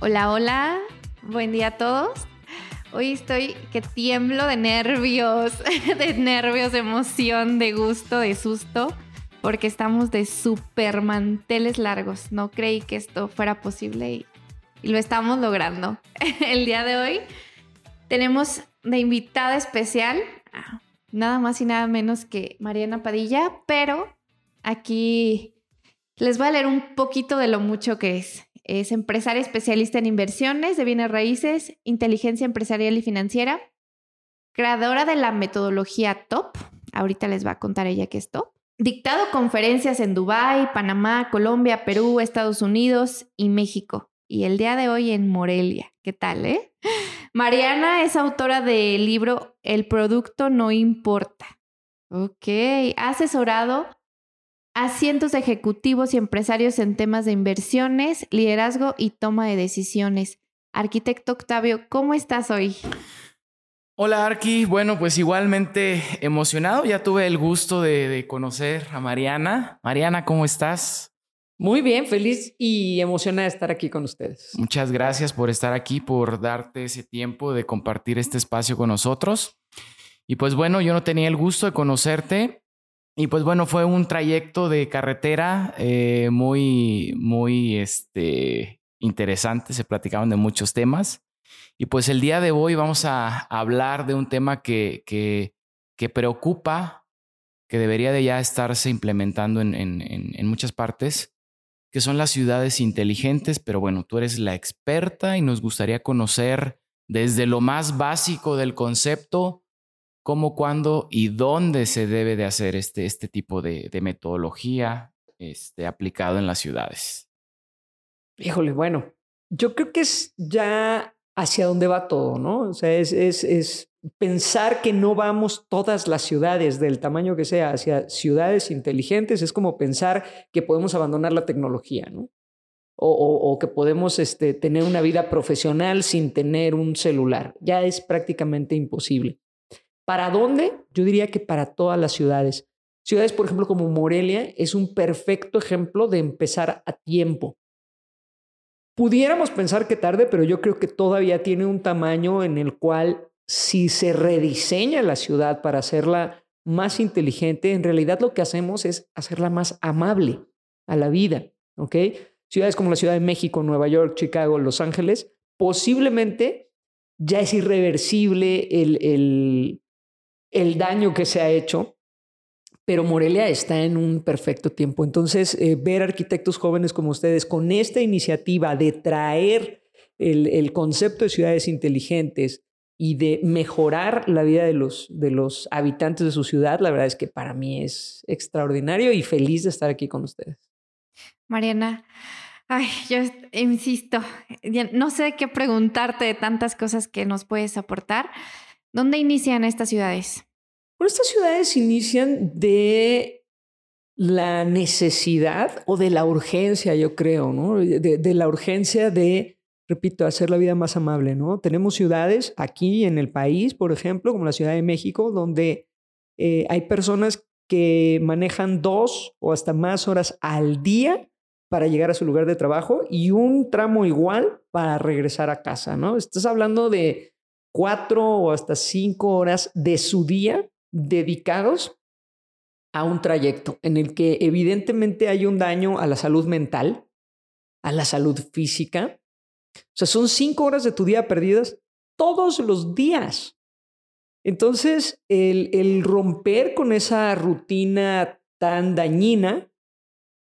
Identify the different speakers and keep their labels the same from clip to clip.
Speaker 1: Hola, hola. Buen día a todos. Hoy estoy que tiemblo de nervios, de nervios, de emoción, de gusto, de susto, porque estamos de super manteles largos. No creí que esto fuera posible y, y lo estamos logrando. El día de hoy tenemos de invitada especial nada más y nada menos que Mariana Padilla, pero aquí les voy a leer un poquito de lo mucho que es. Es empresaria especialista en inversiones de bienes raíces, inteligencia empresarial y financiera, creadora de la metodología TOP. Ahorita les va a contar ella qué es TOP. Dictado conferencias en Dubái, Panamá, Colombia, Perú, Estados Unidos y México. Y el día de hoy en Morelia. ¿Qué tal, eh? Mariana es autora del libro El producto no importa. Ok, ha asesorado a cientos de ejecutivos y empresarios en temas de inversiones, liderazgo y toma de decisiones. Arquitecto Octavio, ¿cómo estás hoy?
Speaker 2: Hola Arqui, bueno pues igualmente emocionado, ya tuve el gusto de, de, conocer a Mariana. Mariana, ¿cómo estás?
Speaker 3: Muy bien, feliz y emocionada de estar aquí con ustedes.
Speaker 2: Muchas gracias por estar aquí, por darte ese tiempo de compartir este espacio con nosotros. Y pues bueno, yo no tenía el gusto de conocerte, y pues bueno, fue un trayecto de carretera eh, muy, muy este, interesante. Se platicaban de muchos temas. Y pues el día de hoy vamos a hablar de un tema que, que, que preocupa, que debería de ya estarse implementando en, en, en muchas partes, que son las ciudades inteligentes. Pero bueno, tú eres la experta y nos gustaría conocer desde lo más básico del concepto cómo, cuándo y dónde se debe de hacer este, este tipo de, metodología este, aplicado en las ciudades.
Speaker 3: Híjole, bueno, yo creo que es ya hacia dónde va todo, ¿no? O sea, es, es, es pensar que no vamos todas las ciudades del tamaño que sea hacia ciudades inteligentes, es como pensar que podemos abandonar la tecnología, ¿no? O, o, o, que podemos este, tener una vida profesional sin tener un celular. Ya es prácticamente imposible. ¿Para dónde? Yo diría que para todas las ciudades. Ciudades, por ejemplo, como Morelia, es un perfecto ejemplo de empezar a tiempo. Pudiéramos pensar que tarde, pero yo creo que todavía tiene un tamaño en el cual si se rediseña la ciudad para hacerla más inteligente, en realidad lo que hacemos es hacerla más amable a la vida, ¿ok? Ciudades como la Ciudad de México, Nueva York, Chicago, Los Ángeles, posiblemente ya es irreversible el, el, el daño que se ha hecho, pero Morelia está en un perfecto tiempo. Entonces, eh, ver arquitectos jóvenes como ustedes con esta iniciativa de traer el, concepto de ciudades inteligentes y de mejorar la vida de los, de los habitantes de su ciudad, la verdad es que para mí es extraordinario y feliz de estar aquí con ustedes.
Speaker 1: Mariana, ay, yo insisto, no sé qué preguntarte de tantas cosas que nos puedes aportar. ¿Dónde inician estas ciudades?
Speaker 3: Bueno, estas ciudades inician de la necesidad o de la urgencia, yo creo, ¿no? De, la urgencia de, repito, hacer la vida más amable, ¿no? Tenemos ciudades aquí en el país, por ejemplo, como la Ciudad de México, donde eh, hay personas que manejan dos o hasta más horas al día para llegar a su lugar de trabajo y un tramo igual para regresar a casa, ¿no? Estás hablando de cuatro o hasta cinco horas de su día dedicados a un trayecto en el que evidentemente hay un daño a la salud mental, a la salud física. O sea, son cinco horas de tu día perdidas todos los días. Entonces, el, el romper con esa rutina tan dañina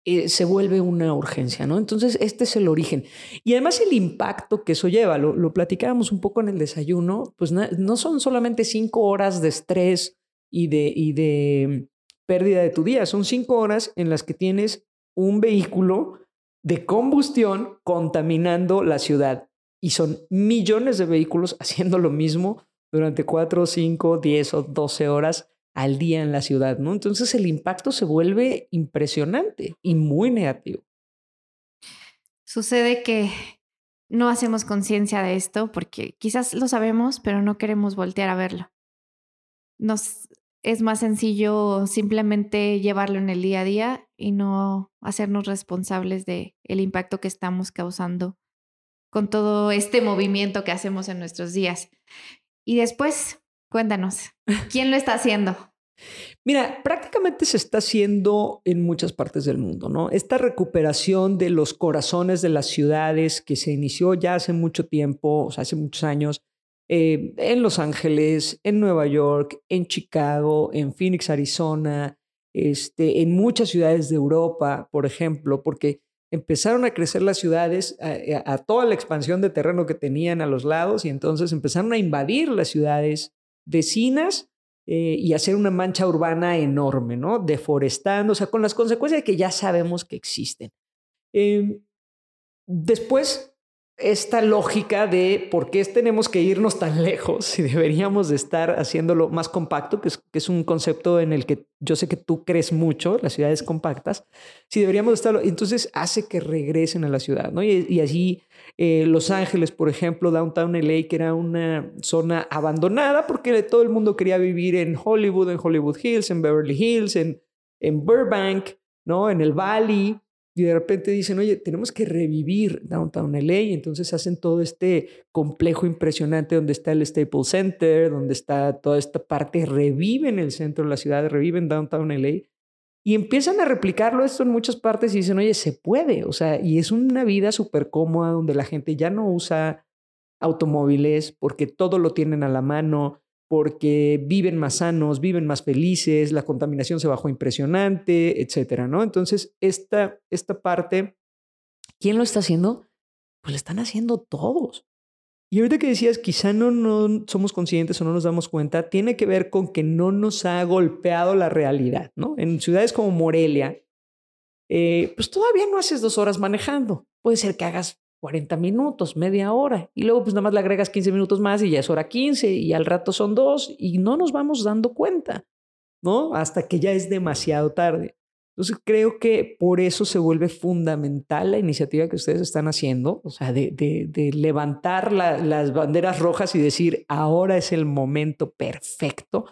Speaker 3: eh, se vuelve una urgencia, ¿no? Entonces, este es el origen. Y además el impacto que eso lleva, lo, platicábamos un poco en el desayuno, pues no, no son solamente cinco horas de estrés y de, y de pérdida de tu día, son cinco horas en las que tienes un vehículo de combustión contaminando la ciudad. Y son millones de vehículos haciendo lo mismo durante cuatro, cinco, diez o doce horas al día en la ciudad, ¿no? Entonces el impacto se vuelve impresionante y muy negativo.
Speaker 1: Sucede que no hacemos conciencia de esto porque quizás lo sabemos, pero no queremos voltear a verlo. Nos es más sencillo simplemente llevarlo en el día a día y no hacernos responsables de el impacto que estamos causando con todo este movimiento que hacemos en nuestros días. Y después, cuéntanos, ¿quién lo está haciendo?
Speaker 3: Mira, prácticamente se está haciendo en muchas partes del mundo, ¿no? Esta recuperación de los corazones de las ciudades que se inició ya hace mucho tiempo, o sea, hace muchos años, eh, en Los Ángeles, en Nueva York, en Chicago, en Phoenix, Arizona, este, en muchas ciudades de Europa, por ejemplo, porque empezaron a crecer las ciudades a, a toda la expansión de terreno que tenían a los lados y entonces empezaron a invadir las ciudades vecinas eh, y hacer una mancha urbana enorme, ¿no? Deforestando, o sea, con las consecuencias que ya sabemos que existen. Em, después esta lógica de por qué tenemos que irnos tan lejos y deberíamos de estar haciéndolo más compacto, que es, un concepto en el que yo sé que tú crees mucho, las ciudades compactas, si deberíamos estarlo, entonces hace que regresen a la ciudad, ¿no? Y, así eh, Los Ángeles, por ejemplo, Downtown LA, que era una zona abandonada porque todo el mundo quería vivir en Hollywood, en Hollywood Hills, en Beverly Hills, en, en Burbank, ¿no? En el Valley y de repente dicen, oye, tenemos que revivir Downtown LA, entonces hacen todo este complejo impresionante donde está el Staples Center, donde está toda esta parte, reviven el centro de la ciudad, reviven Downtown LA, y empiezan a replicarlo esto en muchas partes y dicen, oye, se puede, o sea, y es una vida súper cómoda donde la gente ya no usa automóviles porque todo lo tienen a la mano, porque viven más sanos, viven más felices, la contaminación se bajó impresionante, etcétera, ¿no? Entonces, esta, esta parte, ¿quién lo está haciendo? Pues lo están haciendo todos. Y ahorita que decías, quizá no, no somos conscientes o no nos damos cuenta, tiene que ver con que no nos ha golpeado la realidad, ¿no? En ciudades como Morelia, eh, pues todavía no haces dos horas manejando. Puede ser que hagas 40 minutos, media hora. Y luego pues nada más le agregas 15 minutos más y ya es hora 15 y al rato son dos y no nos vamos dando cuenta, ¿no? Hasta que ya es demasiado tarde. Entonces creo que por eso se vuelve fundamental la iniciativa que ustedes están haciendo, o sea, de, de, levantar las banderas rojas y decir, ahora es el momento perfecto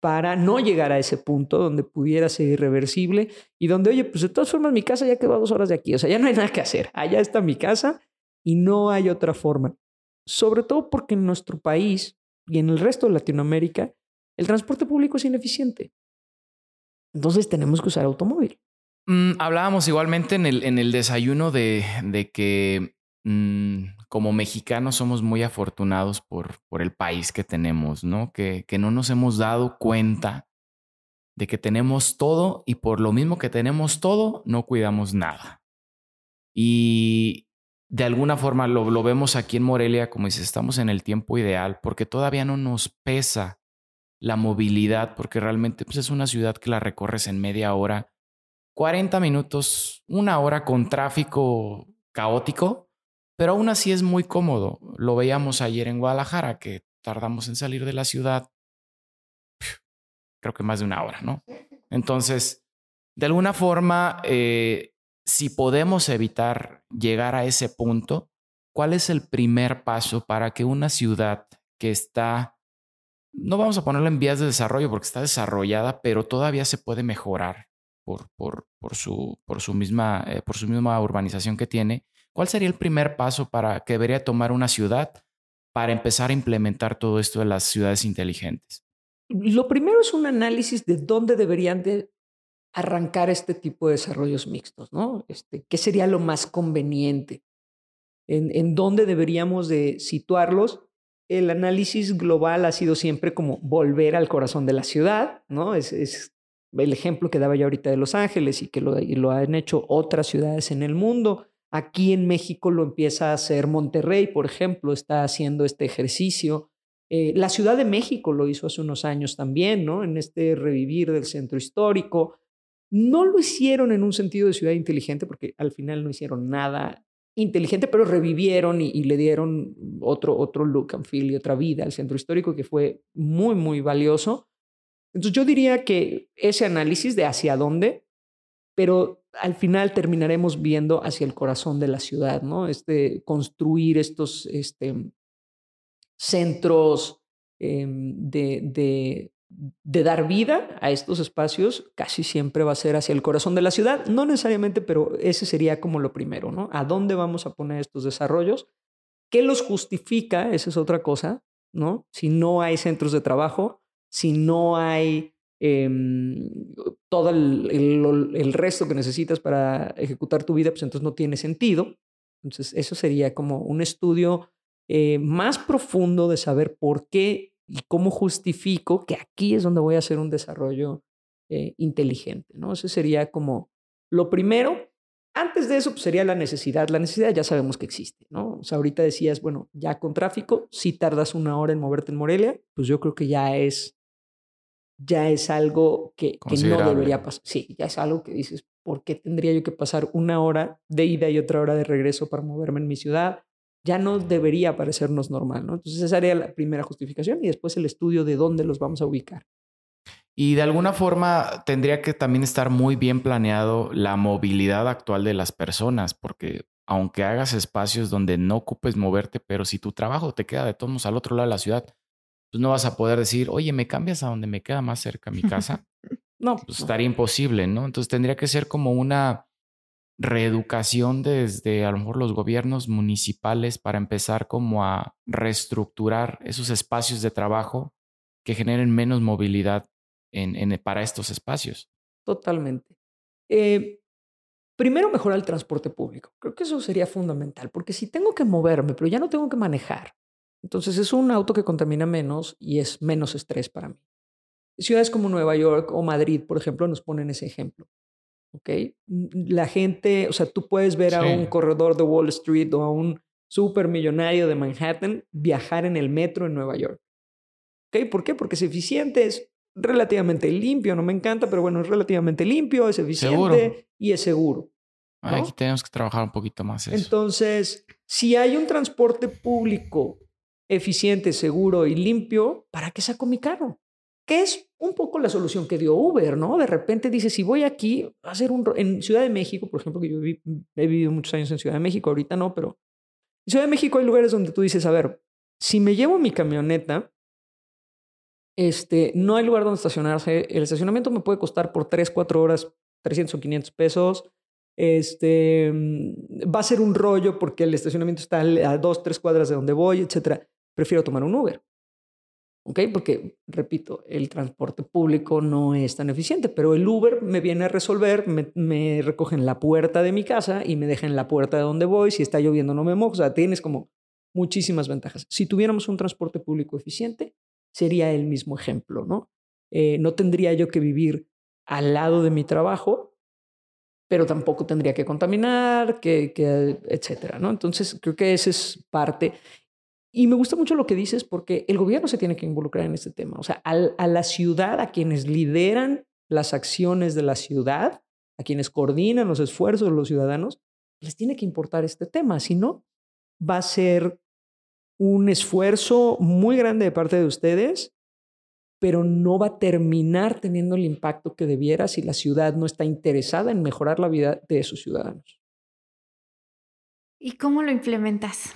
Speaker 3: para no llegar a ese punto donde pudiera ser irreversible y donde, oye, pues de todas formas mi casa ya quedó a dos horas de aquí, o sea, ya no hay nada que hacer, allá está mi casa y no hay otra forma. Sobre todo porque en nuestro país y en el resto de Latinoamérica el transporte público es ineficiente. Entonces tenemos que usar automóvil.
Speaker 2: Mm, hablábamos igualmente en el, en el desayuno de, de que mm, como mexicanos somos muy afortunados por, el país que tenemos, ¿no? Que, no nos hemos dado cuenta de que tenemos todo y por lo mismo que tenemos todo, no cuidamos nada. Y de alguna forma lo, vemos aquí en Morelia, como dices, estamos en el tiempo ideal porque todavía no nos pesa la movilidad, porque realmente pues, es una ciudad que la recorres en media hora, 40 minutos, una hora con tráfico caótico, pero aún así es muy cómodo. Lo veíamos ayer en Guadalajara, que tardamos en salir de la ciudad, creo que más de una hora, ¿no? Entonces, de alguna forma, eh, si podemos evitar llegar a ese punto, ¿cuál es el primer paso para que una ciudad que está, no vamos a ponerlo en vías de desarrollo porque está desarrollada, pero todavía se puede mejorar por, por, por, su, por, su, misma, eh, por su misma urbanización que tiene, ¿Cuál sería el primer paso para que debería tomar una ciudad para empezar a implementar todo esto de las ciudades inteligentes?
Speaker 3: Lo primero es un análisis de dónde deberían de arrancar este tipo de desarrollos mixtos, ¿no? Este, ¿Qué sería lo más conveniente? ¿En, dónde deberíamos de situarlos? El análisis global ha sido siempre como volver al corazón de la ciudad, ¿no? Es, el ejemplo que daba yo ahorita de Los Ángeles y que lo han hecho otras ciudades en el mundo. Aquí en México lo empieza a hacer Monterrey, por ejemplo, está haciendo este ejercicio. Eh, la Ciudad de México lo hizo hace unos años también, ¿no? En este revivir del centro histórico. No lo hicieron en un sentido de ciudad inteligente, porque al final no hicieron nada inteligente, pero revivieron y, le dieron otro, otro look and feel y otra vida al centro histórico que fue muy, muy valioso. Entonces yo diría que ese análisis de hacia dónde, pero al final terminaremos viendo hacia el corazón de la ciudad, ¿no? Este, construir estos este, centros em, de, de, de, dar vida a estos espacios casi siempre va a ser hacia el corazón de la ciudad, no necesariamente, pero ese sería como lo primero, ¿no? ¿A dónde vamos a poner estos desarrollos? ¿Qué los justifica? Esa es otra cosa, ¿no? Si no hay centros de trabajo, si no hay em, todo el, resto que necesitas para ejecutar tu vida, pues entonces no tiene sentido. Entonces, eso sería como un estudio eh, más profundo de saber por qué y cómo justifico que aquí es donde voy a hacer un desarrollo eh, inteligente, ¿no? Eso sería como lo primero. Antes de eso pues, sería la necesidad. La necesidad ya sabemos que existe, ¿no? O sea, ahorita decías, bueno, ya con tráfico, si tardas una hora en moverte en Morelia, pues yo creo que ya es, ya es algo que, que no debería pasar. Sí, ya es algo que dices, ¿por qué tendría yo que pasar una hora de ida y otra hora de regreso para moverme en mi ciudad? Ya no debería parecernos normal, ¿no? Entonces esa sería la primera justificación y después el estudio de dónde los vamos a ubicar.
Speaker 2: Y de alguna forma tendría que también estar muy bien planeado la movilidad actual de las personas, porque aunque hagas espacios donde no ocupes moverte, pero si tu trabajo te queda de todos al otro lado de la ciudad, pues no vas a poder decir, oye, ¿me cambias a donde me queda más cerca mi casa? no, pues estaría imposible, ¿no? Entonces tendría que ser como una reeducación desde a lo mejor los gobiernos municipales para empezar como a reestructurar esos espacios de trabajo que generen menos movilidad en, para estos espacios.
Speaker 3: Totalmente. Eh, primero, mejorar el transporte público. Creo que eso sería fundamental, porque si tengo que moverme, pero ya no tengo que manejar, entonces es un auto que contamina menos y es menos estrés para mí. Ciudades como Nueva York o Madrid, por ejemplo, nos ponen ese ejemplo. ¿Ok? La gente, o sea, tú puedes ver a un corredor de Wall Street o a un supermillonario de Manhattan viajar en el metro en Nueva York. ¿Ok? ¿Por qué? Porque es eficiente, es relativamente limpio, no me encanta, pero bueno, es relativamente limpio, es eficiente y es seguro.
Speaker 2: Aquí tenemos que trabajar un poquito más eso.
Speaker 3: Entonces, si hay un transporte público eficiente, seguro y limpio, ¿para qué saco mi carro? Que es un poco la solución que dio Uber, ¿no? De repente dice, si voy aquí a hacer un... En Ciudad de México, por ejemplo, que yo he vivido muchos años en Ciudad de México, ahorita no, pero en Ciudad de México hay lugares donde tú dices, a ver, si me llevo mi camioneta, este, no hay lugar donde estacionarse. El estacionamiento me puede costar por 3, 4 horas 300 o 500 pesos. Este, mm, va a ser un rollo porque el estacionamiento está a 2, 3 cuadras de donde voy, etc. Prefiero tomar un Uber. ¿Ok? Porque, repito, el transporte público no es tan eficiente, pero el Uber me viene a resolver, me, me recoge en la puerta de mi casa y me deja en la puerta de donde voy. Si está lloviendo no me mojo. O sea, tienes como muchísimas ventajas. Si tuviéramos un transporte público eficiente, sería el mismo ejemplo, ¿no? Eh, no tendría yo que vivir al lado de mi trabajo, pero tampoco tendría que contaminar, que, que, etcétera, ¿no? Entonces, creo que esa es parte. Y me gusta mucho lo que dices porque el gobierno se tiene que involucrar en este tema. O sea, a la ciudad, a quienes lideran las acciones de la ciudad, a quienes coordinan los esfuerzos de los ciudadanos, les tiene que importar este tema. Si no, va a ser un esfuerzo muy grande de parte de ustedes, pero no va a terminar teniendo el impacto que debiera si la ciudad no está interesada en mejorar la vida de sus ciudadanos.
Speaker 1: ¿Y cómo lo implementas?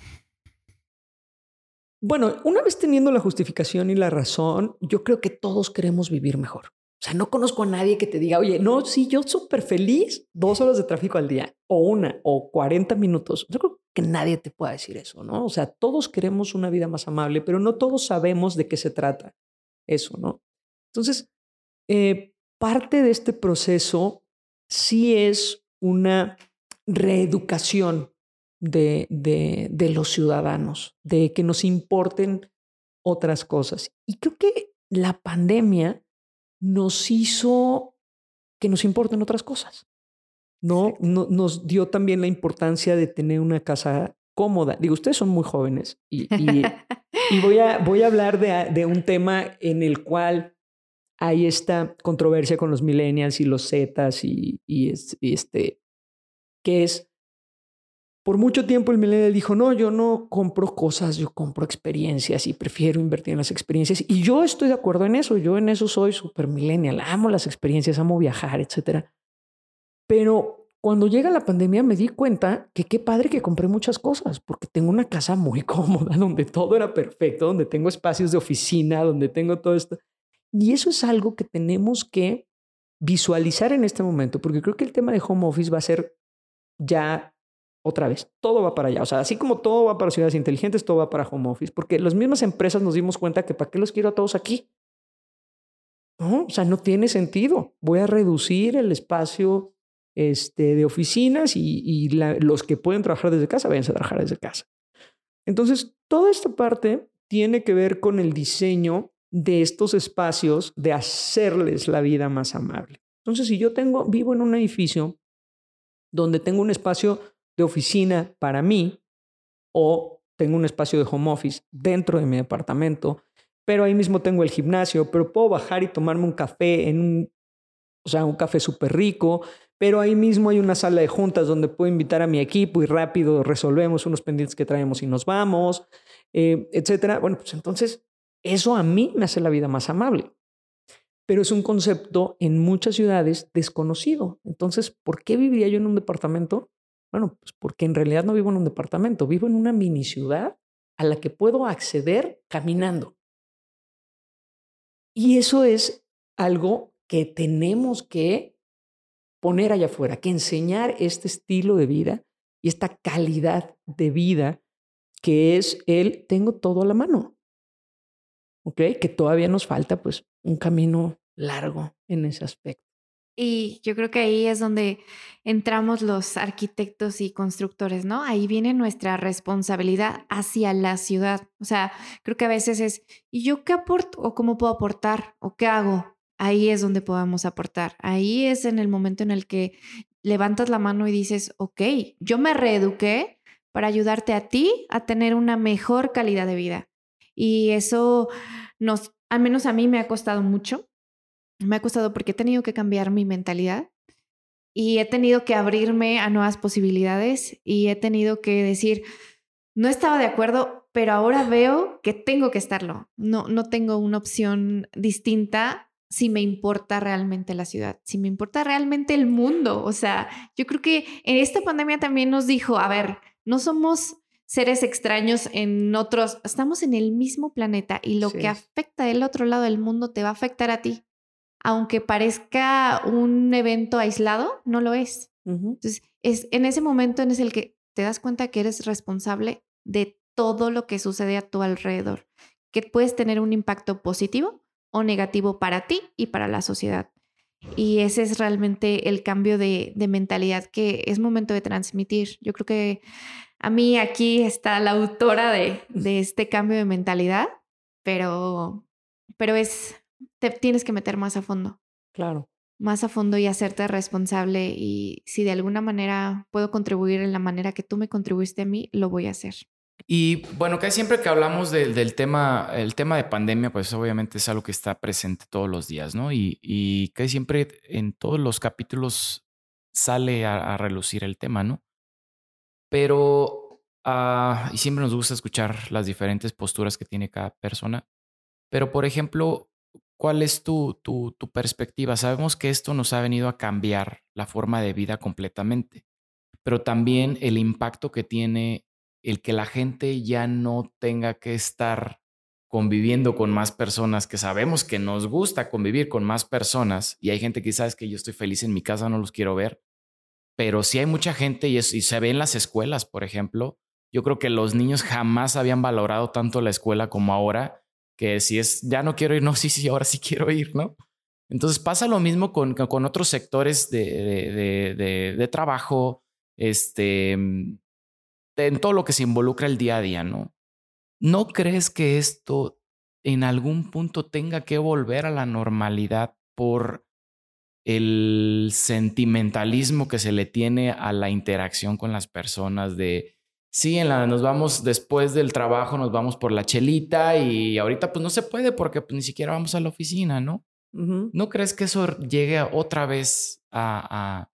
Speaker 3: Bueno, una vez teniendo la justificación y la razón, yo creo que todos queremos vivir mejor. O sea, no conozco a nadie que te diga, oye, no, sí, yo súper feliz, dos horas de tráfico al día, o una, o 40 minutos. Yo creo que nadie te pueda decir eso, ¿no? O sea, todos queremos una vida más amable, pero no todos sabemos de qué se trata eso, ¿no? Entonces, eh, parte de este proceso sí es una reeducación de, de, de los ciudadanos, de que nos importen otras cosas. Y creo que la pandemia nos hizo que nos importen otras cosas. ¿no? nos dio también la importancia de tener una casa cómoda. Digo, ustedes son muy jóvenes y, y, voy, a, voy a hablar de, de, un tema en el cual hay esta controversia con los millennials y los zetas y, y, este, que es, por mucho tiempo el millennial dijo, no, yo no compro cosas, yo compro experiencias y prefiero invertir en las experiencias. Y yo estoy de acuerdo en eso, yo en eso soy súper millennial, amo las experiencias, amo viajar, etcétera. Pero cuando llega la pandemia me di cuenta que qué padre que compré muchas cosas, porque tengo una casa muy cómoda, donde todo era perfecto, donde tengo espacios de oficina, donde tengo todo esto. Y eso es algo que tenemos que visualizar en este momento, porque creo que el tema de home office va a ser ya otra vez, todo va para allá. O sea, así como todo va para ciudades inteligentes, todo va para home office, porque las mismas empresas nos dimos cuenta que para qué los quiero a todos aquí. No, o sea, no tiene sentido. Voy a reducir el espacio este, de oficinas y, los que pueden trabajar desde casa, vayan a trabajar desde casa. Entonces, toda esta parte tiene que ver con el diseño de estos espacios, de hacerles la vida más amable. Entonces, si yo tengo, vivo en un edificio donde tengo un espacio de oficina para mí o tengo un espacio de home office dentro de mi departamento, pero ahí mismo tengo el gimnasio, pero puedo bajar y tomarme un café en un, o sea, un café súper rico, pero ahí mismo hay una sala de juntas donde puedo invitar a mi equipo y rápido resolvemos unos pendientes que traemos y nos vamos, eh, etcétera. Bueno, pues entonces eso a mí me hace la vida más amable. Pero es un concepto en muchas ciudades desconocido. Entonces, ¿por qué viviría yo en un departamento? Bueno, pues porque en realidad no vivo en un departamento, vivo en una mini ciudad a la que puedo acceder caminando. Y eso es algo que tenemos que poner allá afuera, que enseñar este estilo de vida y esta calidad de vida que es el tengo todo a la mano. ¿Ok? Que todavía nos falta pues un camino largo en ese aspecto.
Speaker 1: Y yo creo que ahí es donde entramos los arquitectos y constructores, ¿no? Ahí viene nuestra responsabilidad hacia la ciudad. O sea, creo que a veces es, ¿y yo qué aporto? ¿O cómo puedo aportar? ¿O qué hago? Ahí es donde podemos aportar. Ahí es en el momento en el que levantas la mano y dices, ok, yo me reeduqué para ayudarte a ti a tener una mejor calidad de vida. Y eso nos, al menos a mí me ha costado mucho. Me ha costado porque he tenido que cambiar mi mentalidad y he tenido que abrirme a nuevas posibilidades y he tenido que decir, no estaba de acuerdo, pero ahora veo que tengo que estarlo. No, no tengo una opción distinta si me importa realmente la ciudad, si me importa realmente el mundo. O sea, yo creo que en esta pandemia también nos dijo, a ver, no somos seres extraños en otros, estamos en el mismo planeta y lo que afecta del otro lado del mundo te va a afectar a ti. Aunque parezca un evento aislado, no lo es. Entonces, es en ese momento en el que te das cuenta que eres responsable de todo lo que sucede a tu alrededor, que puedes tener un impacto positivo o negativo para ti y para la sociedad. Y ese es realmente el cambio de, mentalidad que es momento de transmitir. Yo creo que a mí aquí está la autora de, de este cambio de mentalidad, pero, pero es, te tienes que meter más a fondo.
Speaker 3: Claro.
Speaker 1: Más a fondo y hacerte responsable. Y si de alguna manera puedo contribuir en la manera que tú me contribuiste a mí, lo voy a hacer.
Speaker 2: Y bueno, que siempre que hablamos del tema, el tema de pandemia, pues obviamente es algo que está presente todos los días, ¿no? Y, y que siempre en todos los capítulos sale a, relucir el tema, ¿no? Pero, uh, y siempre nos gusta escuchar las diferentes posturas que tiene cada persona. Pero, por ejemplo, ¿cuál es tu, tu, tu perspectiva? Sabemos que esto nos ha venido a cambiar la forma de vida completamente, pero también el impacto que tiene el que la gente ya no tenga que estar conviviendo con más personas, que sabemos que nos gusta convivir con más personas, y hay gente que sabe que yo estoy feliz en mi casa, no los quiero ver, pero sí hay mucha gente y, se ve en las escuelas, por ejemplo, yo creo que los niños jamás habían valorado tanto la escuela como ahora, que si es, ya no quiero ir, no, sí, sí, ahora sí quiero ir, ¿no? Entonces pasa lo mismo con, con otros sectores de, de, de trabajo, este, en todo lo que se involucra el día a día, ¿no? ¿No crees que esto en algún punto tenga que volver a la normalidad por el sentimentalismo que se le tiene a la interacción con las personas de sí, en la, nos vamos después del trabajo, nos vamos por la chelita y ahorita pues no se puede porque pues, ni siquiera vamos a la oficina, ¿no? ¿No crees que eso llegue otra vez a,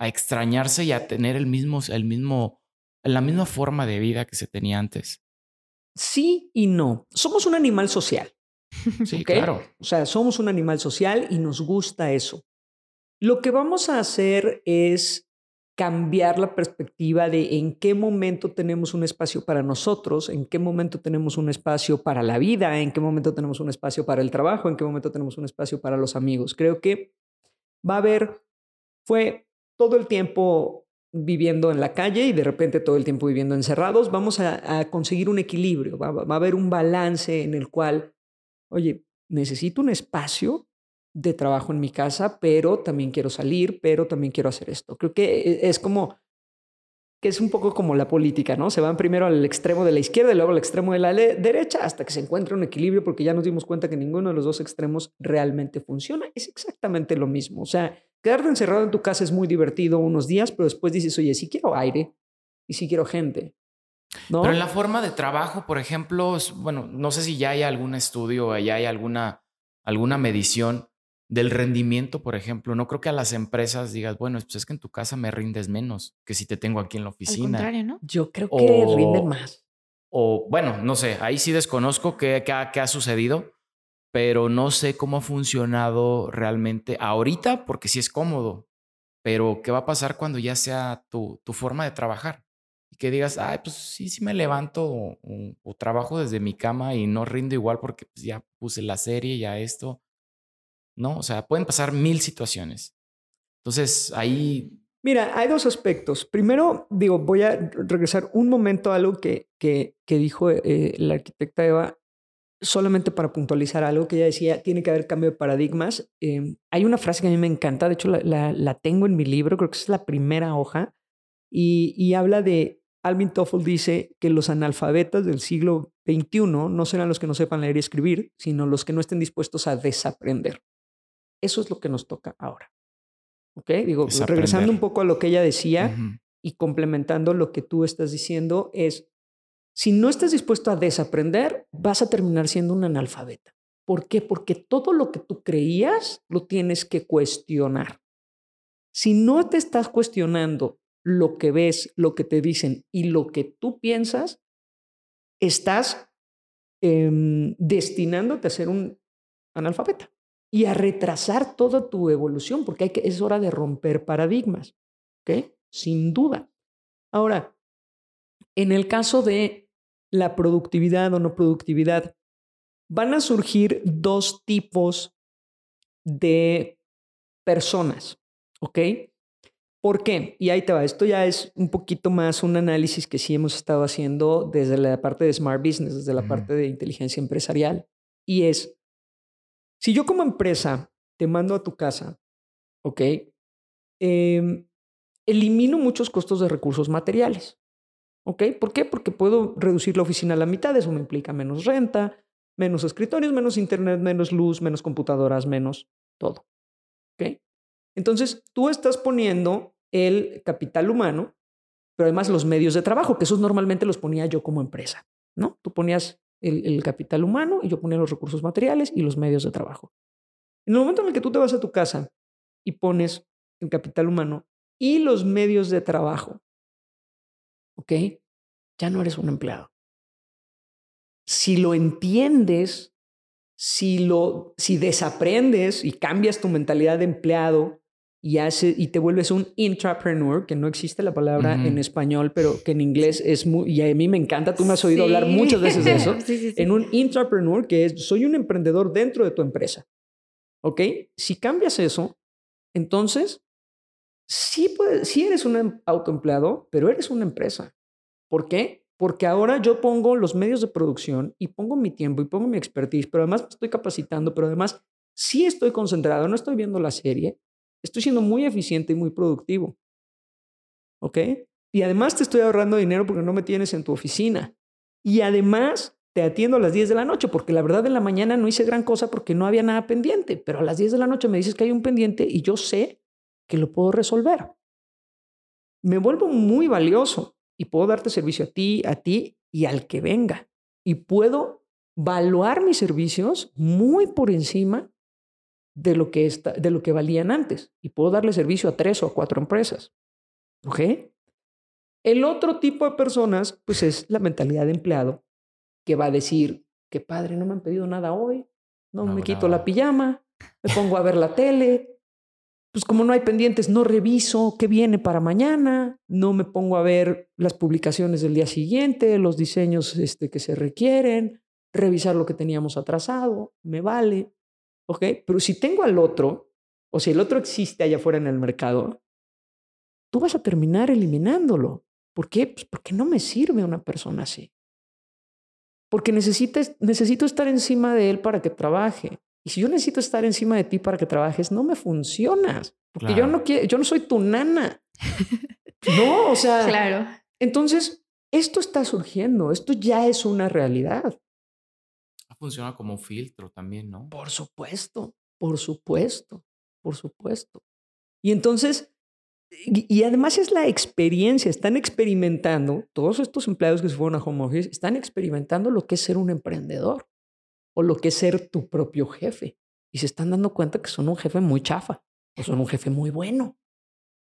Speaker 2: a, extrañarse y a tener el mismo, el mismo la misma forma de vida que se tenía antes.
Speaker 3: Sí y no. Somos un animal social.
Speaker 2: Sí, claro.
Speaker 3: O sea, somos un animal social y nos gusta eso. Lo que vamos a hacer es cambiar la perspectiva de en qué momento tenemos un espacio para nosotros, en qué momento tenemos un espacio para la vida, en qué momento tenemos un espacio para el trabajo, en qué momento tenemos un espacio para los amigos. Creo que va a haber, fue todo el tiempo viviendo en la calle y de repente todo el tiempo viviendo encerrados. Vamos a, conseguir un equilibrio, va, a haber un balance en el cual, oye, necesito un espacio de trabajo en mi casa, pero también quiero salir, pero también quiero hacer esto. Creo que e, es como que es un poco como la política, ¿no? Se van primero al extremo de la izquierda y luego al extremo de la derecha hasta que se encuentra un equilibrio porque ya nos dimos cuenta que ninguno de los dos extremos realmente funciona. Es exactamente lo mismo. O sea, quedarte encerrado en tu casa es muy divertido unos días, pero después dices, oye, sí quiero aire y sí quiero gente.
Speaker 2: Pero en la forma de trabajo, por ejemplo, bueno, no sé si ya hay algún estudio, ya hay alguna, alguna medición del rendimiento, por ejemplo. No creo que a las empresas digas, bueno, pues es que en tu casa me rindes menos que si te tengo aquí en la oficina. Al
Speaker 1: contrario, ¿no?
Speaker 3: Yo creo que rinden más.
Speaker 2: O bueno, no sé, ahí sí desconozco qué, qué, ha sucedido, pero no sé cómo ha funcionado realmente ahorita, porque sí es cómodo. Pero, ¿qué va a pasar cuando ya sea tu, tu forma de trabajar? Y que digas, ay, pues sí, sí me levanto o, o trabajo desde mi cama y no rindo igual porque pues, ya puse la serie, ya esto ¿no? O sea, pueden pasar mil situaciones. Entonces, ahí...
Speaker 3: Mira, hay dos aspectos. Primero, digo, voy a regresar un momento a algo que, que, dijo eh, la arquitecta Eva, solamente para puntualizar algo que ella decía, tiene que haber cambio de paradigmas. Em, hay una frase que a mí me encanta, de hecho la, la, tengo en mi libro, creo que es la primera hoja, y, y habla de, Alvin Toffel dice que los analfabetas del siglo XXI no serán los que no sepan leer y escribir, sino los que no estén dispuestos a desaprender. Eso es lo que nos toca ahora. ¿Ok? Digo, regresando un poco a lo que ella decía y complementando lo que tú estás diciendo, es, si no estás dispuesto a desaprender, vas a terminar siendo un analfabeta. ¿Por qué? Porque todo lo que tú creías lo tienes que cuestionar. Si no te estás cuestionando lo que ves, lo que te dicen y lo que tú piensas, estás em, destinándote a ser un analfabeta y a retrasar toda tu evolución, porque hay que, es hora de romper paradigmas, ¿ok? Sin duda. Ahora, en el caso de la productividad o no productividad, van a surgir dos tipos de personas, ¿ok? ¿Por qué? Y ahí te va, esto ya es un poquito más un análisis que sí hemos estado haciendo desde la parte de Smart Business, desde la parte de inteligencia empresarial, y es, si yo como empresa te mando a tu casa, ¿ok? Em, elimino muchos costos de recursos materiales. ¿Ok? ¿Por qué? Porque puedo reducir la oficina a la mitad, eso me implica menos renta, menos escritorios, menos internet, menos luz, menos computadoras, menos todo. ¿Ok? Entonces, tú estás poniendo el capital humano, pero además los medios de trabajo, que esos normalmente los ponía yo como empresa, ¿no? Tú ponías el, capital humano y yo ponía los recursos materiales y los medios de trabajo. En el momento en el que tú te vas a tu casa y pones el capital humano y los medios de trabajo, ¿ok? Ya no eres un empleado. Si lo entiendes, si, lo, si desaprendes y cambias tu mentalidad de empleado y, hace, y te vuelves un intrapreneur, que no existe la palabra en español, pero que en inglés es muy, y a mí me encanta, tú me has oído hablar muchas veces de eso, en un intrapreneur, que es, soy un emprendedor dentro de tu empresa. ¿Ok? Si cambias eso, entonces, sí, puedes, sí eres un autoempleado, pero eres una empresa. ¿Por qué? Porque ahora yo pongo los medios de producción y pongo mi tiempo y pongo mi expertise, pero además me estoy capacitando, pero además sí estoy concentrado, no estoy viendo la serie, estoy siendo muy eficiente y muy productivo. ¿Ok? Y además te estoy ahorrando dinero porque no me tienes en tu oficina. Y además te atiendo a las 10 de la noche, porque la verdad en la mañana no hice gran cosa porque no había nada pendiente, pero a las 10 de la noche me dices que hay un pendiente y yo sé que lo puedo resolver. Me vuelvo muy valioso y puedo darte servicio a ti, a ti y al que venga. Y puedo valuar mis servicios muy por encima de lo que, está, de lo que valían antes y puedo darle servicio a tres o a cuatro empresas. ¿Ok? El otro tipo de personas, pues es la mentalidad de empleado que va a decir, que padre, no me han pedido nada hoy, no, me quito la pijama, me pongo a ver la tele, pues como no hay pendientes, no reviso qué viene para mañana, no me pongo a ver las publicaciones del día siguiente, los diseños este, que se requieren, revisar lo que teníamos atrasado, me vale. ¿Ok? Pero si tengo al otro, o si el otro existe allá afuera en el mercado, tú vas a terminar eliminándolo. ¿Por qué? Pues porque no me sirve una persona así. Porque necesito estar encima de él para que trabaje. Y si yo necesito estar encima de ti para que trabajes, no me funcionas. Porque yo, no quiero, yo no soy tu nana. no, o sea.
Speaker 1: Claro.
Speaker 3: Entonces, esto está surgiendo. Esto ya es una realidad.
Speaker 2: Funciona como filtro también, ¿no?
Speaker 3: Por supuesto, por supuesto, por supuesto. Y entonces, y, además es la experiencia, están experimentando, todos estos empleados que se fueron a home office, están experimentando lo que es ser un emprendedor o lo que es ser tu propio jefe. Y se están dando cuenta que son un jefe muy chafa o son un jefe muy bueno,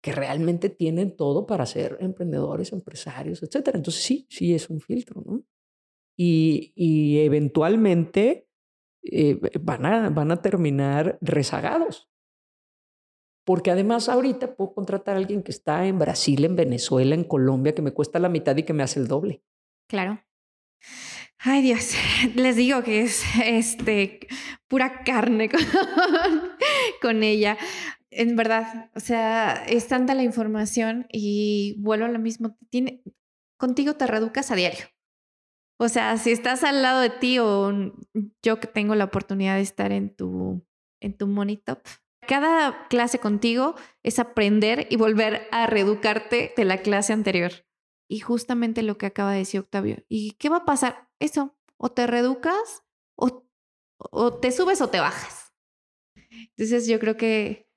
Speaker 3: que realmente tienen todo para ser emprendedores, empresarios, etc. Entonces sí, sí es un filtro, ¿no? Y, eventualmente eh, van, a, van a terminar rezagados porque además ahorita puedo contratar a alguien que está en Brasil, en Venezuela, en Colombia, que me cuesta la mitad y que me hace el doble.
Speaker 1: Claro. Ay Dios, les digo que es este pura carne con, ella. En verdad, o sea, es tanta la información y vuelvo a lo mismo. Contigo te reeducas a diario. O sea, si estás al lado de ti o yo que tengo la oportunidad de estar en tu, en tu monitor, cada clase contigo es aprender y volver a reeducarte de la clase anterior. Y justamente lo que acaba de decir Octavio. ¿Y qué va a pasar? Eso, o te reeducas o, o te subes o te bajas. Entonces yo creo que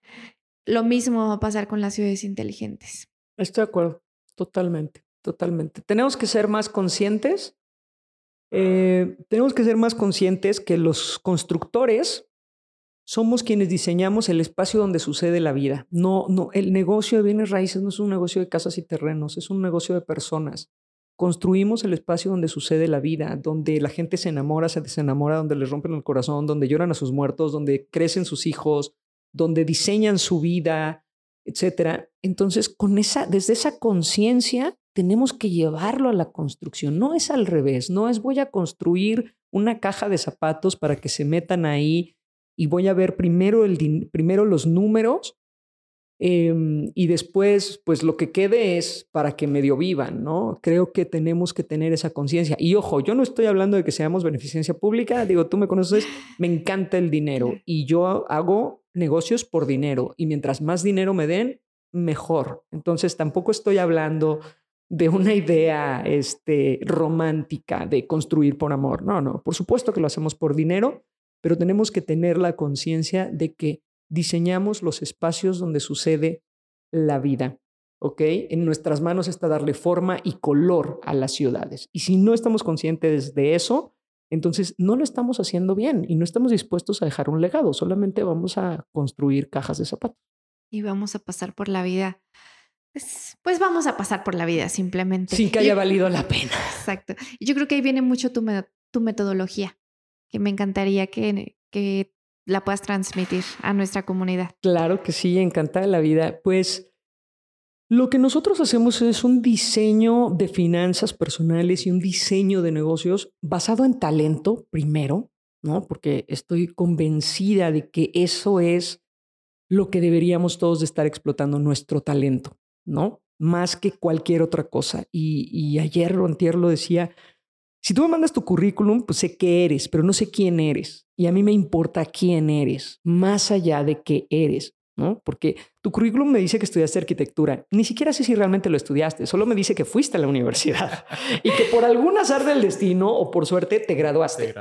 Speaker 1: lo mismo va a pasar con las ciudades inteligentes.
Speaker 3: Estoy de acuerdo, totalmente, totalmente. Tenemos que ser más conscientes. Eh, tenemos que ser más conscientes que los constructores somos quienes diseñamos el espacio donde sucede la vida. No, no, el negocio de bienes raíces no es un negocio de casas y terrenos, es un negocio de personas. Construimos el espacio donde sucede la vida, donde la gente se enamora, se desenamora, donde les rompen el corazón, donde lloran a sus muertos, donde crecen sus hijos, donde diseñan su vida, etcétera. Entonces, con esa, desde esa conciencia tenemos que llevarlo a la construcción. No es al revés, no es voy a construir una caja de zapatos para que se metan ahí y voy a ver primero, el, primero los números em, y después, pues lo que quede es para que medio vivan, ¿no? Creo que tenemos que tener esa conciencia. Y ojo, yo no estoy hablando de que seamos beneficencia pública, digo, tú me conoces, me encanta el dinero y yo hago negocios por dinero y mientras más dinero me den, mejor. Entonces tampoco estoy hablando de una idea este, romántica de construir por amor. No, no, por supuesto que lo hacemos por dinero, pero tenemos que tener la conciencia de que diseñamos los espacios donde sucede la vida. ¿Ok? En nuestras manos está darle forma y color a las ciudades. Y si no estamos conscientes de eso, entonces no lo estamos haciendo bien y no estamos dispuestos a dejar un legado, solamente vamos a construir cajas de zapatos.
Speaker 1: Y vamos a pasar por la vida. Pues, pues vamos a pasar por la vida simplemente.
Speaker 3: Sin que haya valido la pena.
Speaker 1: Exacto. Yo creo que ahí viene mucho tu, tu metodología que me encantaría que, que la puedas transmitir a nuestra comunidad.
Speaker 3: Claro que sí, encantada la vida. Pues lo que nosotros hacemos es un diseño de finanzas personales y un diseño de negocios basado en talento primero, ¿no? Porque estoy convencida de que eso es lo que deberíamos todos de estar explotando nuestro talento, ¿no? Más que cualquier otra cosa. Y, y ayer o antier lo decía, si tú me mandas tu currículum, pues sé qué eres, pero no sé quién eres. Y a mí me importa quién eres, más allá de qué eres, ¿no? Porque tu currículum me dice que estudiaste arquitectura. Ni siquiera sé si realmente lo estudiaste, solo me dice que fuiste a la universidad y que por algún azar del destino o por suerte te graduaste.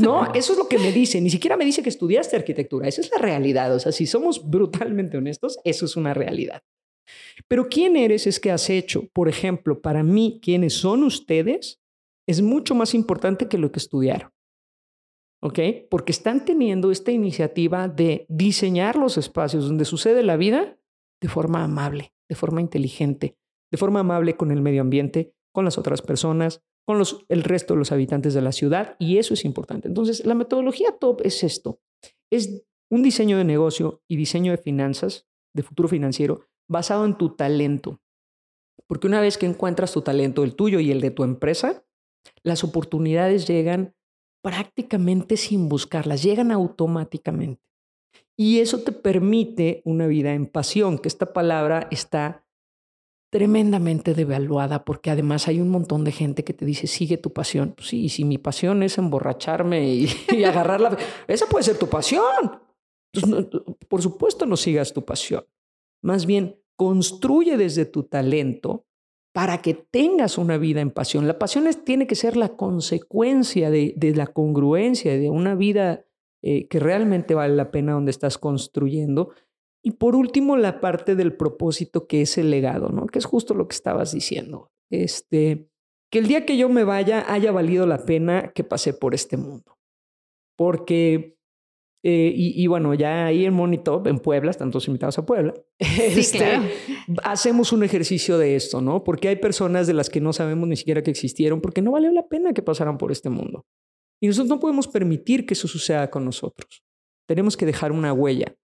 Speaker 3: No, eso es lo que me dice. Ni siquiera me dice que estudiaste arquitectura. Esa es la realidad. O sea, si somos brutalmente honestos, eso es una realidad. Pero quién eres es que has hecho. Por ejemplo, para mí, ¿quiénes son ustedes? es mucho más importante que lo que estudiaron. ¿Ok? Porque están teniendo esta iniciativa de diseñar los espacios donde sucede la vida de forma amable, de forma inteligente, de forma amable con el medio ambiente, con las otras personas, con los, el resto de los habitantes de la ciudad, y eso es importante. Entonces, la metodología top es esto, es un diseño de negocio y diseño de finanzas, de futuro financiero, basado en tu talento. Porque una vez que encuentras tu talento, el tuyo y el de tu empresa, las oportunidades llegan prácticamente sin buscarlas, llegan automáticamente. Y eso te permite una vida en pasión, que esta palabra está tremendamente devaluada porque además hay un montón de gente que te dice sigue tu pasión. Sí, si mi pasión es emborracharme y, y agarrarla, esa puede ser tu pasión. Por supuesto no sigas tu pasión. Más bien, construye desde tu talento para que tengas una vida en pasión. La pasión tiene que ser la consecuencia de, la congruencia, de una vida eh, que realmente vale la pena donde estás construyendo. Y por último, la parte del propósito que es el legado, ¿no? Que es justo lo que estabas diciendo. Este, que el día que yo me vaya haya valido la pena que pasé por este mundo. Porque eh, y, bueno, ya ahí en Monitop, en Puebla, están todos invitados a Puebla, este, hacemos un ejercicio de esto, ¿no? Porque hay personas de las que no sabemos ni siquiera que existieron, porque no valió la pena que pasaran por este mundo. Y nosotros no podemos permitir que eso suceda con nosotros. Tenemos que dejar una huella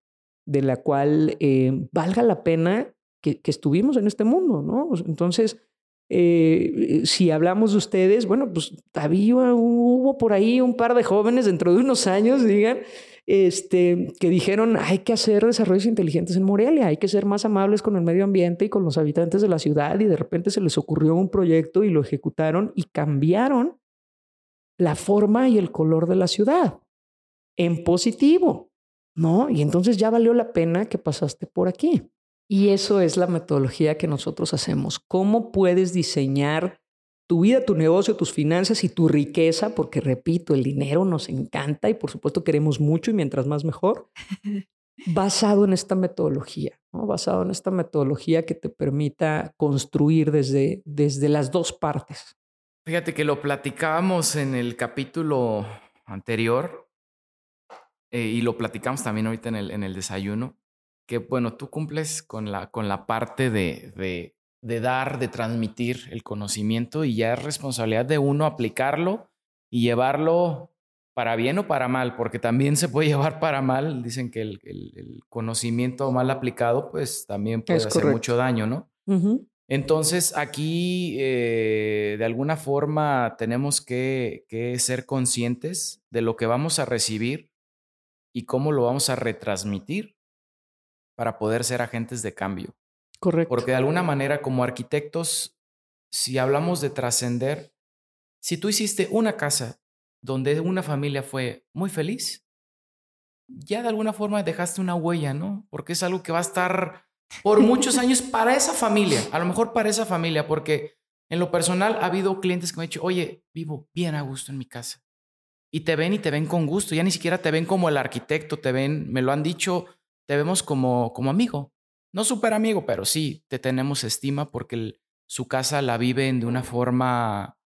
Speaker 3: de la cual eh, valga la pena que, que, estuvimos en este mundo, ¿no? Entonces, eh, si hablamos de ustedes, bueno, pues había, hubo por ahí un par de jóvenes dentro de unos años, digan, este, que dijeron hay que hacer desarrollos inteligentes en Morelia, hay que ser más amables con el medio ambiente y con los habitantes de la ciudad y de repente se les ocurrió un proyecto y lo ejecutaron y cambiaron la forma y el color de la ciudad en positivo, ¿no? Y entonces ya valió la pena que pasaste por aquí. Y eso es la metodología que nosotros hacemos. ¿Cómo puedes diseñar tu vida, tu negocio, tus finanzas y tu riqueza, porque repito, el dinero nos encanta y por supuesto queremos mucho y mientras más mejor, basado en esta metodología, ¿no? basado en esta metodología que te permita construir desde, desde las dos partes.
Speaker 2: Fíjate que lo platicábamos en el capítulo anterior eh, y lo platicamos también ahorita en el, en el desayuno, que bueno, tú cumples con la, con la parte de, de de dar, de transmitir el conocimiento y ya es responsabilidad de uno aplicarlo y llevarlo para bien o para mal, porque también se puede llevar para mal. Dicen que el, conocimiento mal aplicado, pues también puede hacer mucho daño, ¿no? Entonces, aquí, eh, de alguna forma, tenemos que, que ser conscientes de lo que vamos a recibir y cómo lo vamos a retransmitir para poder ser agentes de cambio.
Speaker 3: Correcto.
Speaker 2: Porque de alguna manera, como arquitectos, si hablamos de trascender, si tú hiciste una casa donde una familia fue muy feliz, ya de alguna forma dejaste una huella, ¿no? Porque es algo que va a estar por muchos años para esa familia, a lo mejor para esa familia, porque en lo personal ha habido clientes que me han dicho, oye, vivo bien a gusto en mi casa. Y te ven y te ven con gusto, ya ni siquiera te ven como el arquitecto, te ven, me lo han dicho, te vemos como, como amigo no súper amigo, pero sí te tenemos estima porque su casa la viven de una forma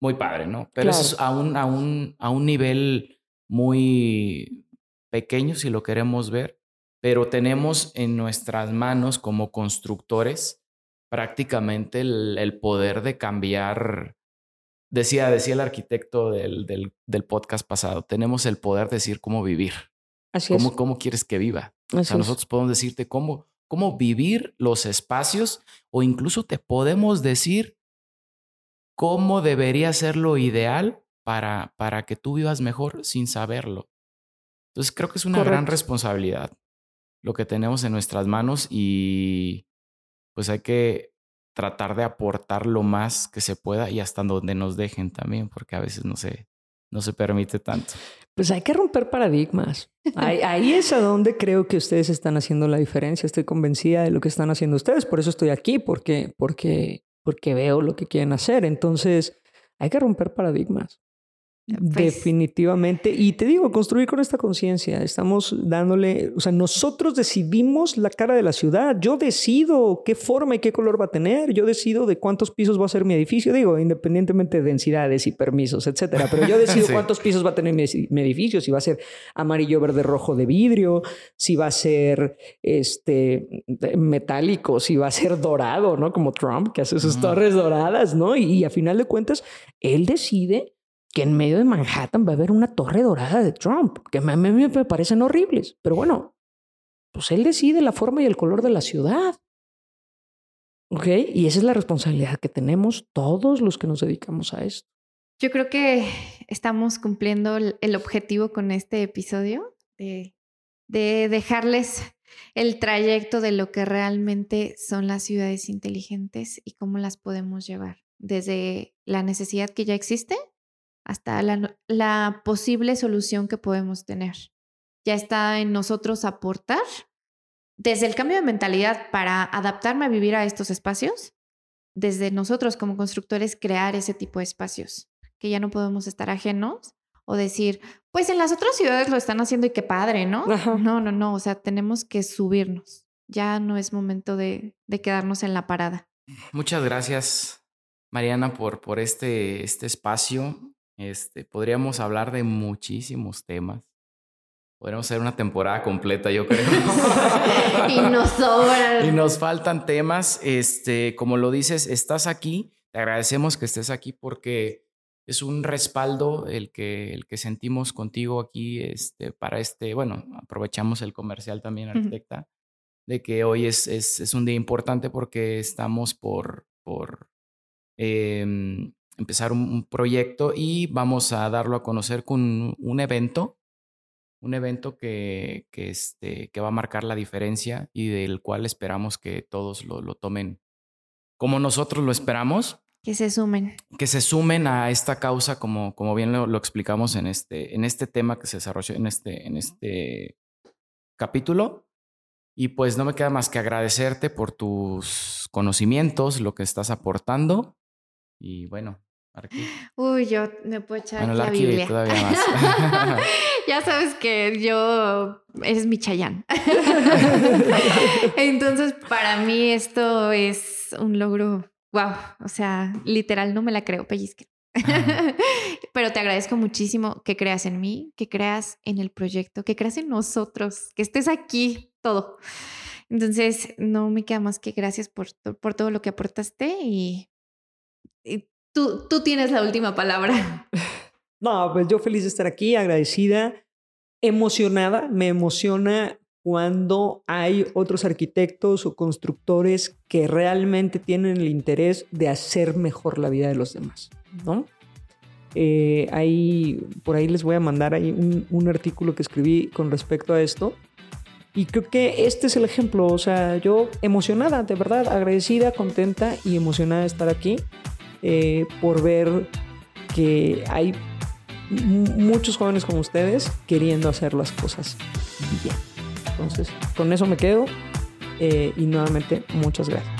Speaker 2: muy padre, ¿no? Pero eso es a un, a, un, a un nivel muy pequeño, si lo queremos ver, pero tenemos en nuestras manos como constructores prácticamente el, poder de cambiar. Decía, decía el arquitecto del, del, del, podcast pasado, tenemos el poder de decir cómo vivir.
Speaker 3: Así
Speaker 2: cómo, ¿Cómo quieres que viva? O sea, nosotros podemos decirte cómo, cómo vivir los espacios o incluso te podemos decir cómo debería ser lo ideal para, para que tú vivas mejor sin saberlo. Entonces creo que es una gran responsabilidad lo que tenemos en nuestras manos y pues hay que tratar de aportar lo más que se pueda y hasta donde nos dejen también, porque a veces no se, no se permite tanto.
Speaker 3: Pues hay que romper paradigmas. Ahí, es a donde creo que ustedes están haciendo la diferencia. Estoy convencida de lo que están haciendo ustedes. Por eso estoy aquí, porque, porque, porque veo lo que quieren hacer. Entonces, hay que romper paradigmas. Pues Definitivamente. Y te digo, construir con esta conciencia. Estamos dándole, o sea, nosotros decidimos la cara de la ciudad. Yo decido qué forma y qué color va a tener. Yo decido de cuántos pisos va a ser mi edificio. Digo, independientemente de densidades y permisos, etcétera. Pero yo decido cuántos pisos va a tener mi, edificio. Si va a ser amarillo, verde, rojo de vidrio, si va a ser este metálico, si va a ser dorado, ¿no? Como Trump, que hace sus torres doradas, ¿no? Y, y a final de cuentas, él decide que en medio de Manhattan va a haber una torre dorada de Trump, que a mí me parecen horribles. Pero bueno, pues él decide la forma y el color de la ciudad. ¿Ok? Y esa es la responsabilidad que tenemos todos los que nos dedicamos a esto.
Speaker 1: Yo creo que estamos cumpliendo el objetivo con este episodio de, de dejarles el trayecto de lo que realmente son las ciudades inteligentes y cómo las podemos llevar, desde la necesidad que ya existe hasta la, posible solución que podemos tener. Ya está en nosotros aportar desde el cambio de mentalidad para adaptarme a vivir a estos espacios, desde nosotros como constructores crear ese tipo de espacios, que ya no podemos estar ajenos o decir, pues en las otras ciudades lo están haciendo y qué padre, ¿no? No, no, no, o sea, tenemos que subirnos. Ya no es momento de, de quedarnos en la parada.
Speaker 2: Muchas gracias, Mariana, por, por este, este espacio. Este, podríamos hablar de muchísimos temas. Podríamos hacer una temporada completa, yo creo.
Speaker 1: y nos sobran.
Speaker 2: Y nos faltan temas. Este, como lo dices, estás aquí. Te agradecemos que estés aquí porque es un respaldo el que, el que sentimos contigo aquí este, para este, bueno, aprovechamos el comercial también, arquitecta, de que hoy es, es, es, un día importante porque estamos por, por em, empezar un, proyecto y vamos a darlo a conocer con un evento, un evento que, que, este, que va a marcar la diferencia y del cual esperamos que todos lo, lo tomen como nosotros lo esperamos.
Speaker 1: Que se sumen.
Speaker 2: Que se sumen a esta causa, como, como bien lo, lo, explicamos en este, en este tema que se desarrolló en este, en este capítulo. Y pues no me queda más que agradecerte por tus conocimientos, lo que estás aportando. Y bueno,
Speaker 1: Uy, yo me puedo echar la Biblia. Todavía más. ya sabes que yo eres mi chayán. Entonces, para mí esto es un logro, wow, o sea, literal no me la creo, pellizque. Pero te agradezco muchísimo que creas en mí, que creas en el proyecto, que creas en nosotros, que estés aquí, todo. Entonces, no me queda más que gracias por, por todo lo que aportaste y Tú, tienes la última palabra.
Speaker 3: No, pues yo feliz de estar aquí, agradecida, emocionada. Me emociona cuando hay otros arquitectos o constructores que realmente tienen el interés de hacer mejor la vida de los demás, ¿no? Eh, ahí, por ahí les voy a mandar ahí un, un, artículo que escribí con respecto a esto. Y creo que este es el ejemplo, o sea, yo emocionada, de verdad, agradecida, contenta y emocionada de estar aquí. Eh, por ver que hay muchos jóvenes como ustedes queriendo hacer las cosas bien. Entonces, con eso me quedo eh, y nuevamente muchas gracias.